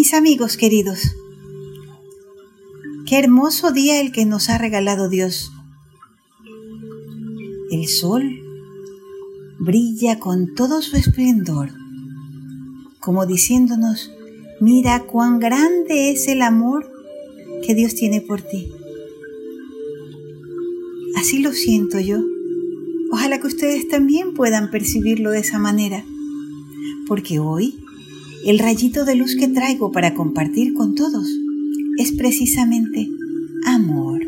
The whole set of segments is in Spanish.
Mis amigos queridos, qué hermoso día el que nos ha regalado Dios. El sol brilla con todo su esplendor, como diciéndonos, mira cuán grande es el amor que Dios tiene por ti. Así lo siento yo. Ojalá que ustedes también puedan percibirlo de esa manera, porque hoy el rayito de luz que traigo para compartir con todos es precisamente amor.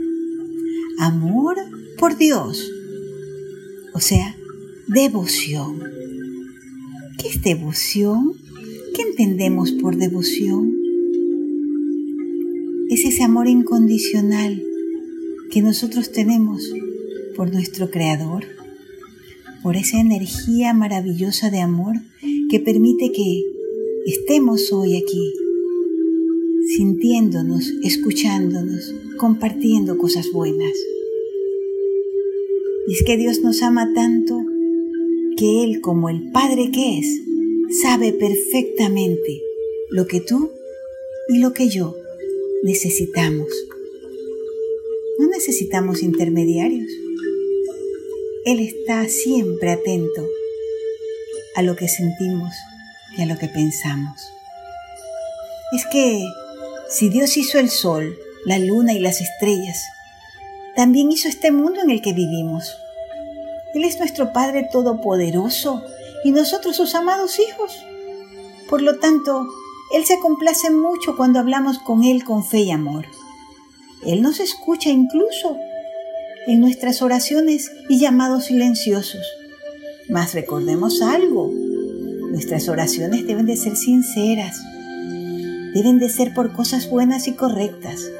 Amor por Dios. O sea, devoción. ¿Qué es devoción? ¿Qué entendemos por devoción? Es ese amor incondicional que nosotros tenemos por nuestro Creador, por esa energía maravillosa de amor que permite que estemos hoy aquí, sintiéndonos, escuchándonos, compartiendo cosas buenas. Y es que Dios nos ama tanto que Él, como el Padre que es, sabe perfectamente lo que tú y lo que yo necesitamos. No necesitamos intermediarios. Él está siempre atento a lo que sentimos y a lo que pensamos. Es que si Dios hizo el sol, la luna y las estrellas, también hizo este mundo en el que vivimos. Él es nuestro Padre Todopoderoso y nosotros sus amados hijos. Por lo tanto, Él se complace mucho cuando hablamos con Él con fe y amor. Él nos escucha incluso en nuestras oraciones y llamados silenciosos. Mas recordemos algo, Nuestras oraciones deben de ser sinceras, deben de ser por cosas buenas y correctas.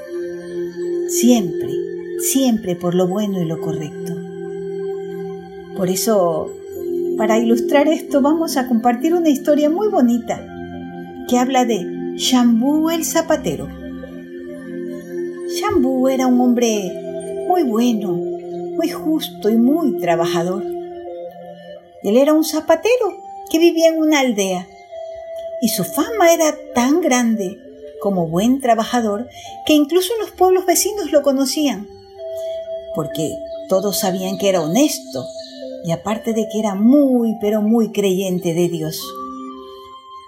Siempre, siempre por lo bueno y lo correcto. Por eso, para ilustrar esto, vamos a compartir una historia muy bonita que habla de Shambú el zapatero. Shambú era un hombre muy bueno, muy justo y muy trabajador. Él era un zapatero que vivía en una aldea y su fama era tan grande como buen trabajador que incluso los pueblos vecinos lo conocían, porque todos sabían que era honesto y aparte de que era muy, pero muy creyente de Dios.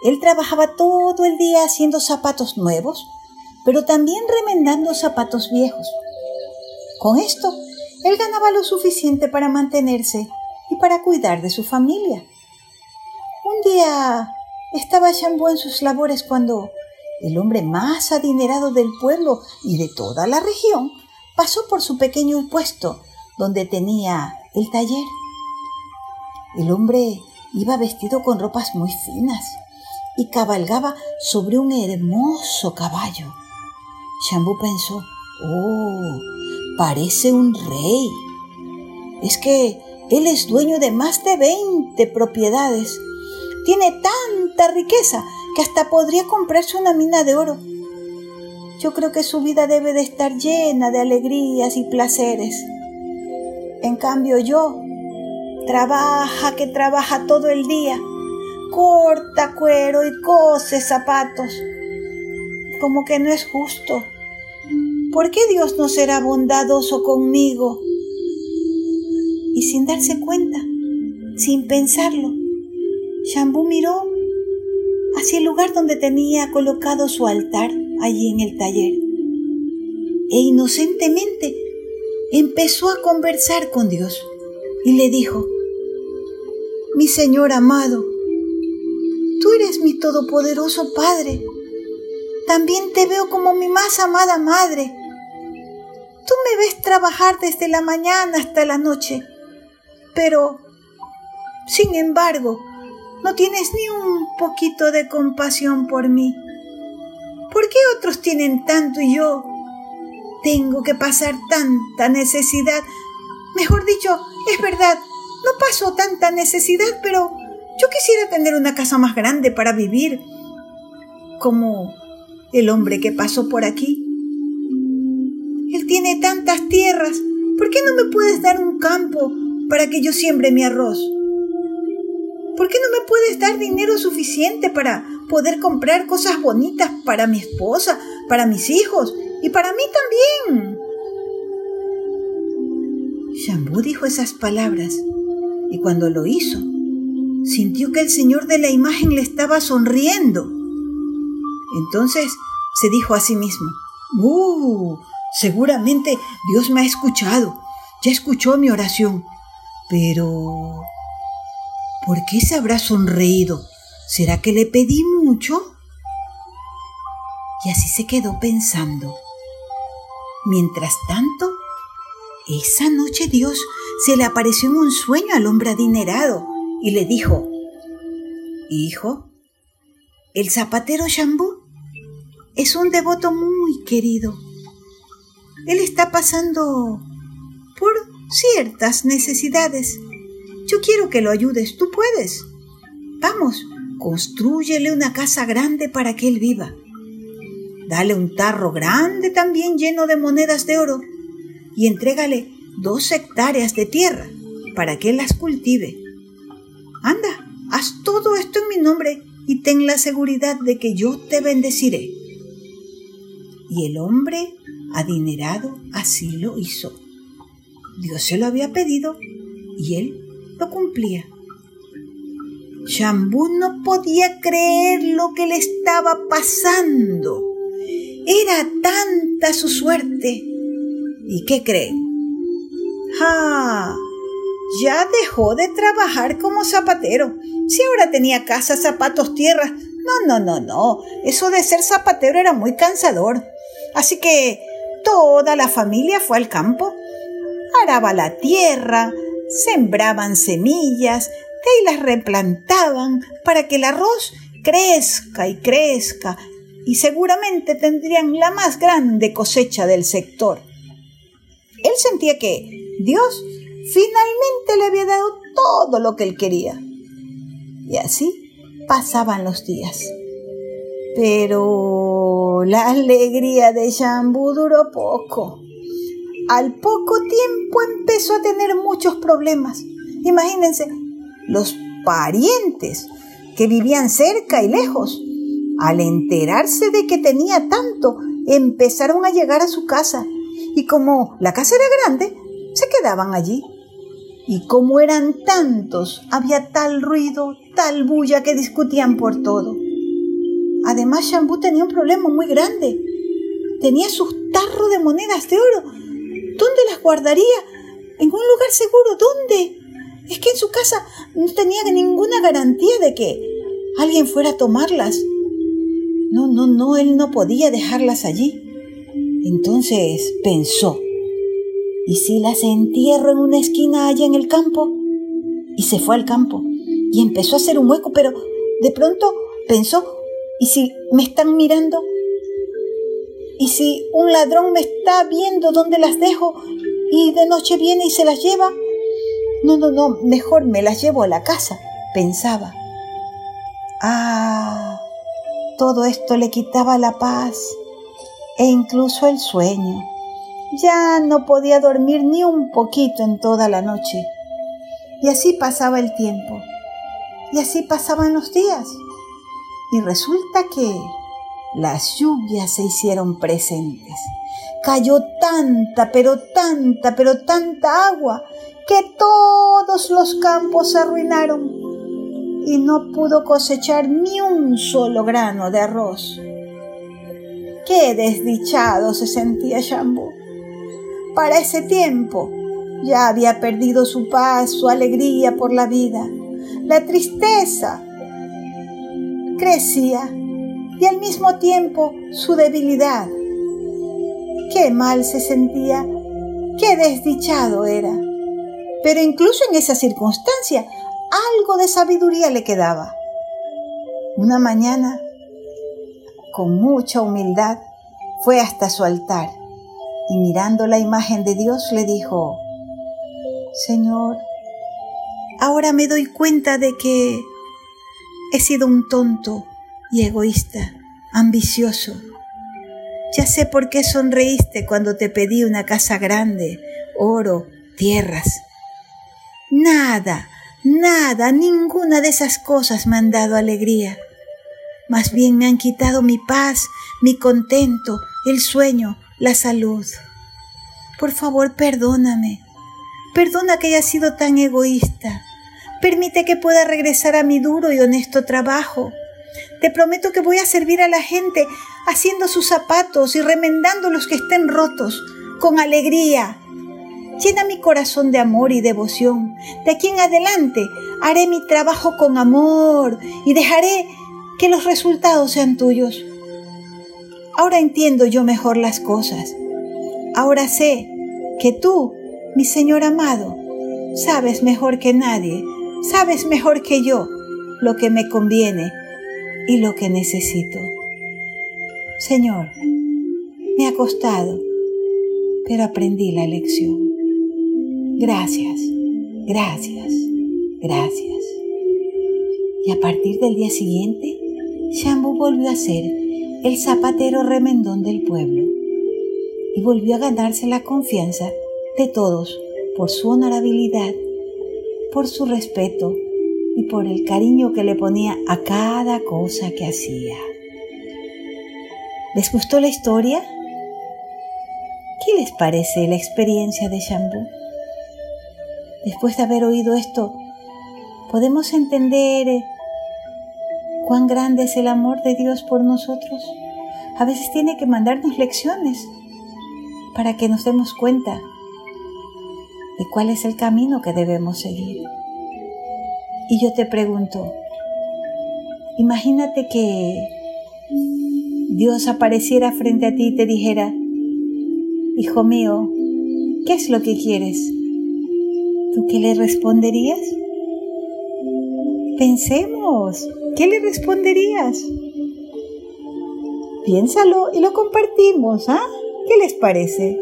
Él trabajaba todo el día haciendo zapatos nuevos, pero también remendando zapatos viejos. Con esto, él ganaba lo suficiente para mantenerse y para cuidar de su familia. Estaba Shambú en sus labores cuando el hombre más adinerado del pueblo y de toda la región pasó por su pequeño puesto donde tenía el taller. El hombre iba vestido con ropas muy finas y cabalgaba sobre un hermoso caballo. Shambú pensó, oh, parece un rey. Es que él es dueño de más de veinte propiedades tiene tanta riqueza que hasta podría comprarse una mina de oro. Yo creo que su vida debe de estar llena de alegrías y placeres. En cambio yo, trabaja que trabaja todo el día, corta cuero y cose zapatos. Como que no es justo. ¿Por qué Dios no será bondadoso conmigo? Y sin darse cuenta, sin pensarlo, Shambú miró hacia el lugar donde tenía colocado su altar allí en el taller e inocentemente empezó a conversar con Dios y le dijo, mi Señor amado, tú eres mi todopoderoso Padre, también te veo como mi más amada Madre. Tú me ves trabajar desde la mañana hasta la noche, pero, sin embargo, no tienes ni un poquito de compasión por mí. ¿Por qué otros tienen tanto y yo tengo que pasar tanta necesidad? Mejor dicho, es verdad, no paso tanta necesidad, pero yo quisiera tener una casa más grande para vivir, como el hombre que pasó por aquí. Él tiene tantas tierras, ¿por qué no me puedes dar un campo para que yo siembre mi arroz? ¿Por qué no me puedes dar dinero suficiente para poder comprar cosas bonitas para mi esposa, para mis hijos y para mí también. Shambhu dijo esas palabras y cuando lo hizo, sintió que el señor de la imagen le estaba sonriendo. Entonces se dijo a sí mismo, ¡Uh! Seguramente Dios me ha escuchado, ya escuchó mi oración, pero... ¿Por qué se habrá sonreído? ¿Será que le pedí mucho? Y así se quedó pensando. Mientras tanto, esa noche Dios se le apareció en un sueño al hombre adinerado y le dijo, Hijo, el zapatero Shambú es un devoto muy querido. Él está pasando por ciertas necesidades. Yo quiero que lo ayudes, tú puedes. Vamos, construyele una casa grande para que él viva. Dale un tarro grande también lleno de monedas de oro y entrégale dos hectáreas de tierra para que él las cultive. Anda, haz todo esto en mi nombre y ten la seguridad de que yo te bendeciré. Y el hombre adinerado así lo hizo. Dios se lo había pedido y él lo cumplía. Shambhu no podía creer lo que le estaba pasando. Era tanta su suerte ¿Y qué creen? ¡Ah! Ya dejó de trabajar como zapatero. Si ahora tenía casa, zapatos, tierras. No, no, no, no. Eso de ser zapatero era muy cansador. Así que toda la familia fue al campo. Araba la tierra, sembraban semillas, ahí las replantaban para que el arroz crezca y crezca y seguramente tendrían la más grande cosecha del sector. Él sentía que Dios finalmente le había dado todo lo que él quería. Y así pasaban los días. Pero la alegría de Shambhu duró poco. Al poco tiempo empezó a tener muchos problemas. Imagínense, los parientes que vivían cerca y lejos, al enterarse de que tenía tanto, empezaron a llegar a su casa y como la casa era grande, se quedaban allí. Y como eran tantos, había tal ruido, tal bulla que discutían por todo. Además, Shambhu tenía un problema muy grande. Tenía sus tarros de monedas de oro. ¿Dónde las guardaría? ¿En un lugar seguro? ¿Dónde? Es que en su casa no tenía ninguna garantía de que alguien fuera a tomarlas. No, no, no, él no podía dejarlas allí. Entonces pensó, ¿y si las entierro en una esquina allá en el campo? Y se fue al campo y empezó a hacer un hueco, pero de pronto pensó, ¿y si me están mirando? ¿Y si un ladrón me está viendo dónde las dejo y de noche viene y se las lleva? No, no, no, mejor me las llevo a la casa, pensaba. Ah, todo esto le quitaba la paz e incluso el sueño. Ya no podía dormir ni un poquito en toda la noche. Y así pasaba el tiempo. Y así pasaban los días. Y resulta que las lluvias se hicieron presentes. Cayó tanta, pero tanta, pero tanta agua que todos los campos se arruinaron y no pudo cosechar ni un solo grano de arroz. Qué desdichado se sentía Shambhu. Para ese tiempo ya había perdido su paz, su alegría por la vida. La tristeza crecía y al mismo tiempo su debilidad. Qué mal se sentía, qué desdichado era. Pero incluso en esa circunstancia algo de sabiduría le quedaba. Una mañana con mucha humildad, fue hasta su altar y mirando la imagen de Dios le dijo, Señor, ahora me doy cuenta de que he sido un tonto y egoísta, ambicioso. Ya sé por qué sonreíste cuando te pedí una casa grande, oro, tierras. Nada, Nada, ninguna de esas cosas me han dado alegría. Más bien me han quitado mi paz, mi contento, el sueño, la salud. Por favor, perdóname. Perdona que haya sido tan egoísta. Permite que pueda regresar a mi duro y honesto trabajo. Te prometo que voy a servir a la gente haciendo sus zapatos y remendando los que estén rotos, con alegría. Llena mi corazón de amor y devoción. De aquí en adelante haré mi trabajo con amor y dejaré que los resultados sean tuyos. Ahora entiendo yo mejor las cosas. Ahora sé que tú, mi Señor amado, sabes mejor que nadie, sabes mejor que yo lo que me conviene y lo que necesito. Señor, me ha costado, pero aprendí la lección. Gracias, gracias, gracias. Y a partir del día siguiente, Shambu volvió a ser el zapatero remendón del pueblo y volvió a ganarse la confianza de todos por su honorabilidad, por su respeto y por el cariño que le ponía a cada cosa que hacía. ¿Les gustó la historia? ¿Qué les parece la experiencia de Shambhu? Después de haber oído esto, podemos entender eh, cuán grande es el amor de Dios por nosotros. A veces tiene que mandarnos lecciones para que nos demos cuenta de cuál es el camino que debemos seguir. Y yo te pregunto, imagínate que Dios apareciera frente a ti y te dijera, Hijo mío, ¿qué es lo que quieres? ¿Tú qué le responderías? Pensemos, ¿qué le responderías? Piénsalo y lo compartimos, ¿ah? ¿Qué les parece?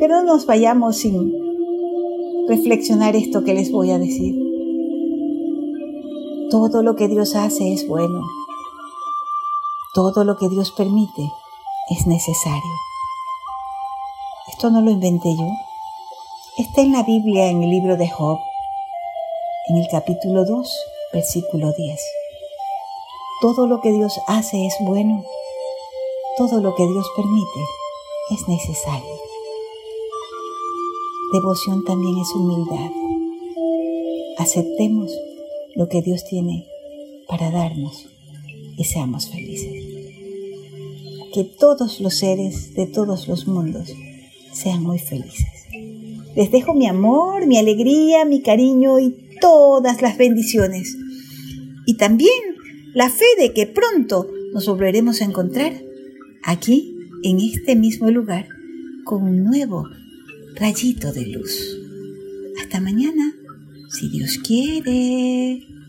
Pero no nos vayamos sin reflexionar esto que les voy a decir. Todo lo que Dios hace es bueno. Todo lo que Dios permite es necesario. Esto no lo inventé yo. Está en la Biblia, en el libro de Job, en el capítulo 2, versículo 10. Todo lo que Dios hace es bueno. Todo lo que Dios permite es necesario. Devoción también es humildad. Aceptemos lo que Dios tiene para darnos y seamos felices. Que todos los seres de todos los mundos sean muy felices. Les dejo mi amor, mi alegría, mi cariño y todas las bendiciones. Y también la fe de que pronto nos volveremos a encontrar aquí, en este mismo lugar, con un nuevo rayito de luz. Hasta mañana si Dios quiere.